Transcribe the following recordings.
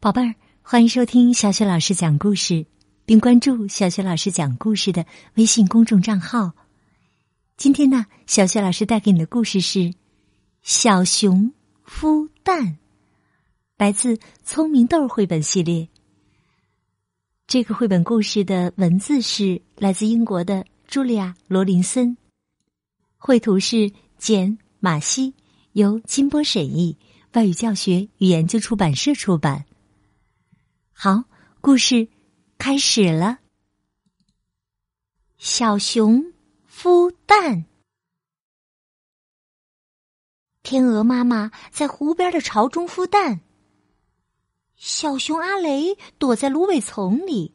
宝贝儿，欢迎收听小雪老师讲故事，并关注小雪老师讲故事的微信公众账号。今天呢，小雪老师带给你的故事是《小熊孵蛋》，来自《聪明豆》绘本系列。这个绘本故事的文字是来自英国的茱莉亚·罗林森，绘图是简·马西，由金波审译，外语教学与研究出版社出版。好，故事开始了。小熊孵蛋。天鹅妈妈在湖边的巢中孵蛋。小熊阿雷躲在芦苇丛里，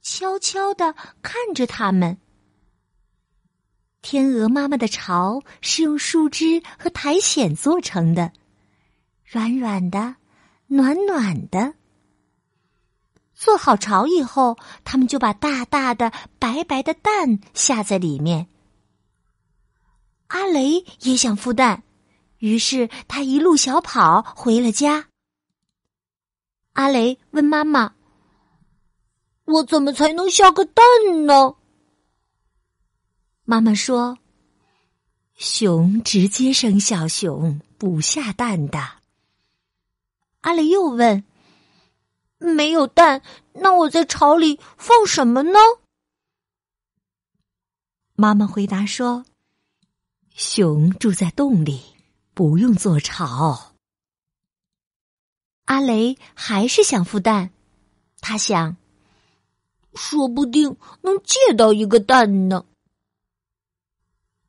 悄悄的看着他们。天鹅妈妈的巢是用树枝和苔藓做成的，软软的，暖暖的。做好巢以后，他们就把大大的、白白的蛋下在里面。阿雷也想孵蛋，于是他一路小跑回了家。阿雷问妈妈：“我怎么才能下个蛋呢？”妈妈说：“熊直接生小熊，不下蛋的。”阿雷又问。没有蛋，那我在巢里放什么呢？妈妈回答说：“熊住在洞里，不用做巢。”阿雷还是想孵蛋，他想，说不定能借到一个蛋呢。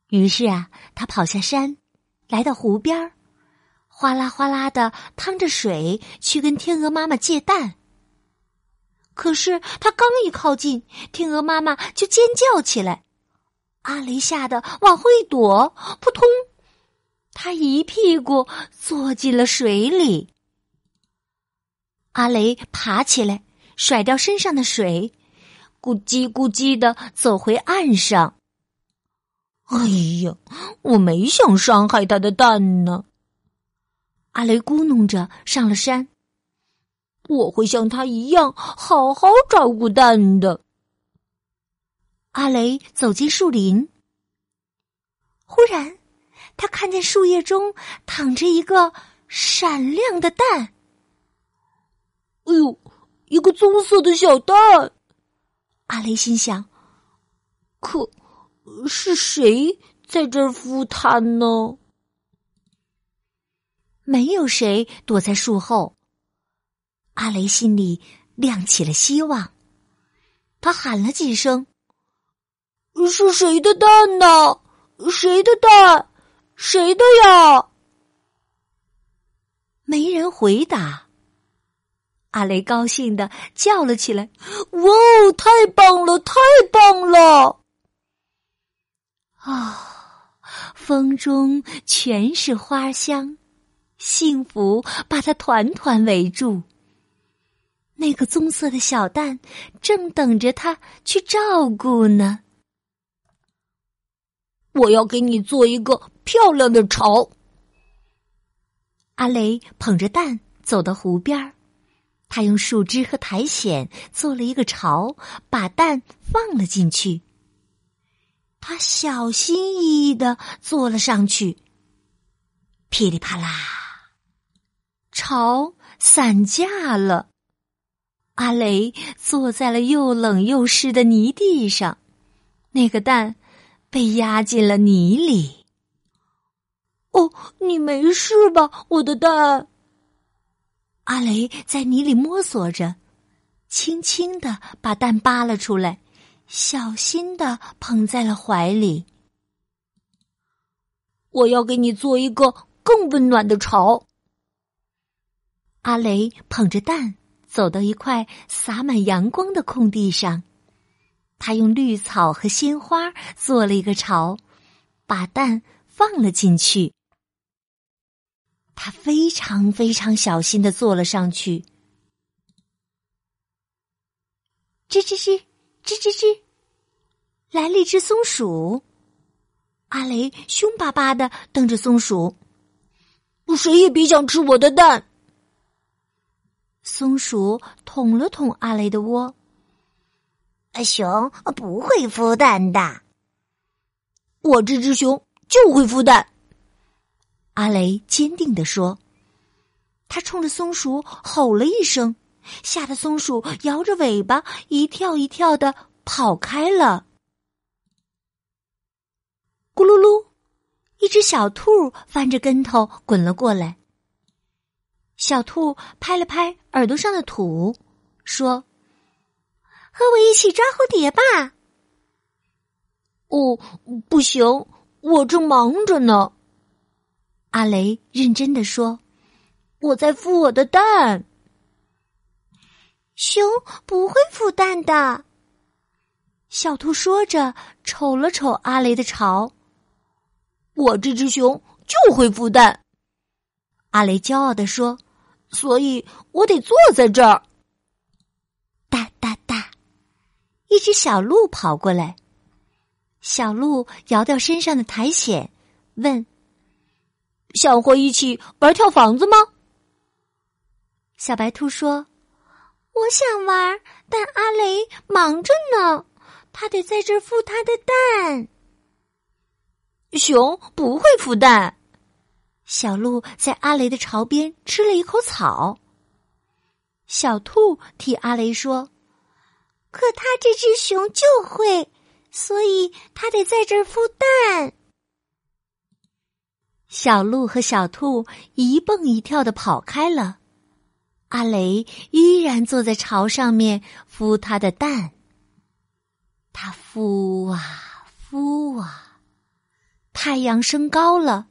于是啊，他跑下山，来到湖边哗啦哗啦的趟着水去跟天鹅妈妈借蛋。可是他刚一靠近，天鹅妈妈就尖叫起来。阿雷吓得往后一躲，扑通，他一屁股坐进了水里。阿雷爬起来，甩掉身上的水，咕叽咕叽的走回岸上。哎呀，我没想伤害他的蛋呢。阿雷咕哝着上了山。我会像他一样好好照顾蛋的。阿雷走进树林，忽然他看见树叶中躺着一个闪亮的蛋。哎呦，一个棕色的小蛋！阿雷心想：可是谁在这儿孵它呢？没有谁躲在树后。阿雷心里亮起了希望，他喊了几声：“是谁的蛋呢？谁的蛋？谁的呀？”没人回答。阿雷高兴的叫了起来：“哇哦，太棒了，太棒了！”啊，风中全是花香，幸福把它团团围住。那个棕色的小蛋正等着他去照顾呢。我要给你做一个漂亮的巢。阿雷捧着蛋走到湖边儿，他用树枝和苔藓做了一个巢，把蛋放了进去。他小心翼翼的坐了上去，噼里啪啦，巢散架了。阿雷坐在了又冷又湿的泥地上，那个蛋被压进了泥里。哦，你没事吧，我的蛋？阿雷在泥里摸索着，轻轻的把蛋扒了出来，小心的捧在了怀里。我要给你做一个更温暖的巢。阿雷捧着蛋。走到一块洒满阳光的空地上，他用绿草和鲜花做了一个巢，把蛋放了进去。他非常非常小心的坐了上去。吱吱吱，吱吱吱，来了一只松鼠。阿雷凶巴巴的瞪着松鼠，谁也别想吃我的蛋。松鼠捅了捅阿雷的窝。熊不会孵蛋的，我这只熊就会孵蛋。阿雷坚定地说。他冲着松鼠吼了一声，吓得松鼠摇着尾巴一跳一跳的跑开了。咕噜噜，一只小兔翻着跟头滚了过来。小兔拍了拍耳朵上的土，说：“和我一起抓蝴蝶吧。”“哦，不行，我正忙着呢。”阿雷认真的说。我在孵我的蛋。熊不会孵蛋的。小兔说着，瞅了瞅阿雷的巢。我这只熊就会孵蛋。阿雷骄傲地说：“所以我得坐在这儿。”哒哒哒，一只小鹿跑过来。小鹿摇掉身上的苔藓，问：“想和一起玩跳房子吗？”小白兔说：“我想玩，但阿雷忙着呢，他得在这孵他的蛋。”熊不会孵蛋。小鹿在阿雷的巢边吃了一口草。小兔替阿雷说：“可他这只熊就会，所以他得在这儿孵蛋。”小鹿和小兔一蹦一跳的跑开了。阿雷依然坐在巢上面孵他的蛋。他孵啊孵啊，太阳升高了，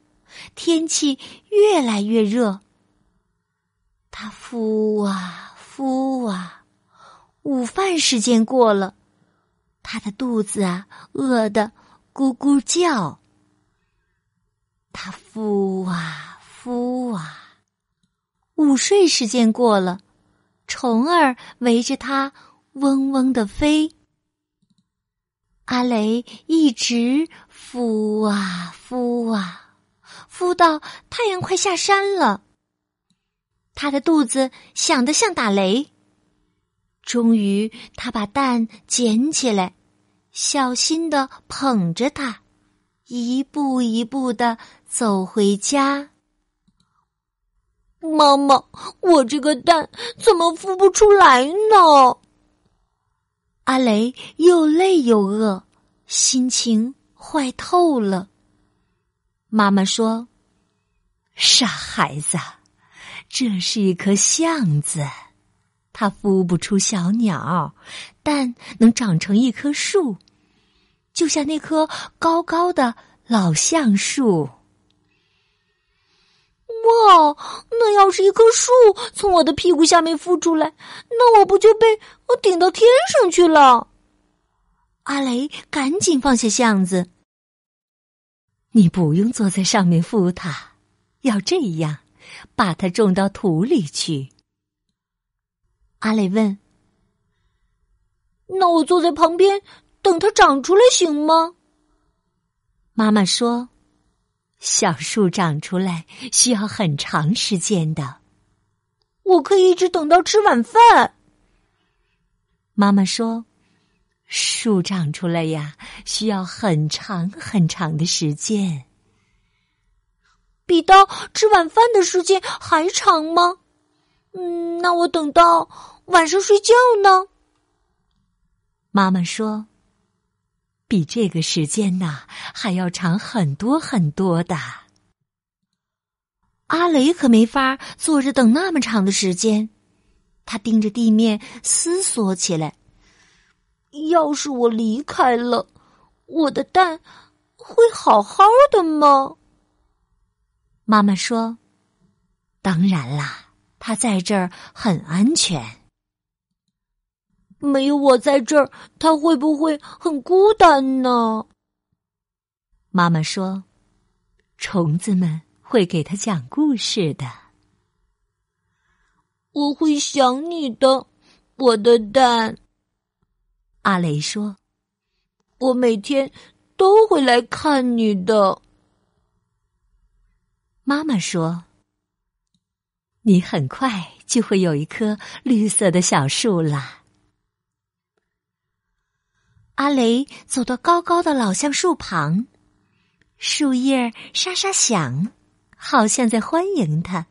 天气越来越热。他孵啊孵啊，午饭时间过了，他的肚子啊饿得咕咕叫。他孵啊孵啊。午睡时间过了，虫儿围着它嗡嗡的飞。阿雷一直孵啊孵啊，孵到太阳快下山了。他的肚子响得像打雷。终于，他把蛋捡起来，小心的捧着它，一步一步的走回家。妈妈，我这个蛋怎么孵不出来呢？阿雷又累又饿，心情坏透了。妈妈说：“傻孩子，这是一棵橡子，它孵不出小鸟，但能长成一棵树，就像那棵高高的老橡树。”哇，那要是一棵树从我的屁股下面孵出来，那我不就被我顶到天上去了？阿雷赶紧放下橡子，你不用坐在上面孵它，要这样，把它种到土里去。阿雷问：“那我坐在旁边等它长出来行吗？”妈妈说。小树长出来需要很长时间的，我可以一直等到吃晚饭。妈妈说：“树长出来呀，需要很长很长的时间，比到吃晚饭的时间还长吗？嗯，那我等到晚上睡觉呢？”妈妈说。比这个时间呐还要长很多很多的。阿雷可没法坐着等那么长的时间，他盯着地面思索起来。要是我离开了，我的蛋会好好的吗？妈妈说：“当然啦，他在这儿很安全。”没有我在这儿，他会不会很孤单呢？妈妈说：“虫子们会给他讲故事的。”我会想你的，我的蛋。阿雷说：“我每天都会来看你的。”妈妈说：“你很快。”就会有一棵绿色的小树啦。阿雷走到高高的老橡树旁，树叶沙沙响，好像在欢迎他。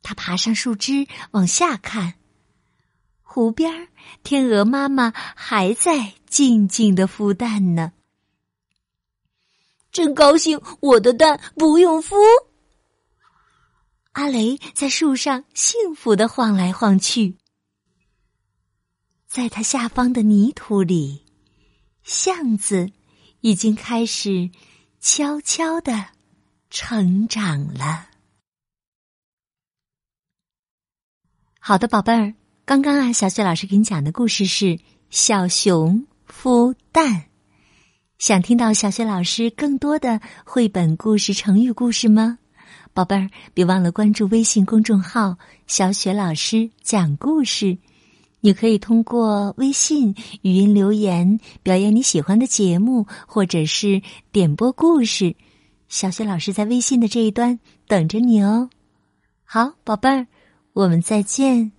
他爬上树枝，往下看，湖边天鹅妈妈还在静静的孵蛋呢。真高兴，我的蛋不用孵。阿雷在树上幸福的晃来晃去，在他下方的泥土里。橡子已经开始悄悄的成长了。好的，宝贝儿，刚刚啊，小雪老师给你讲的故事是《小熊孵蛋》。想听到小雪老师更多的绘本故事、成语故事吗？宝贝儿，别忘了关注微信公众号“小雪老师讲故事”。你可以通过微信语音留言表演你喜欢的节目，或者是点播故事。小雪老师在微信的这一端等着你哦。好，宝贝儿，我们再见。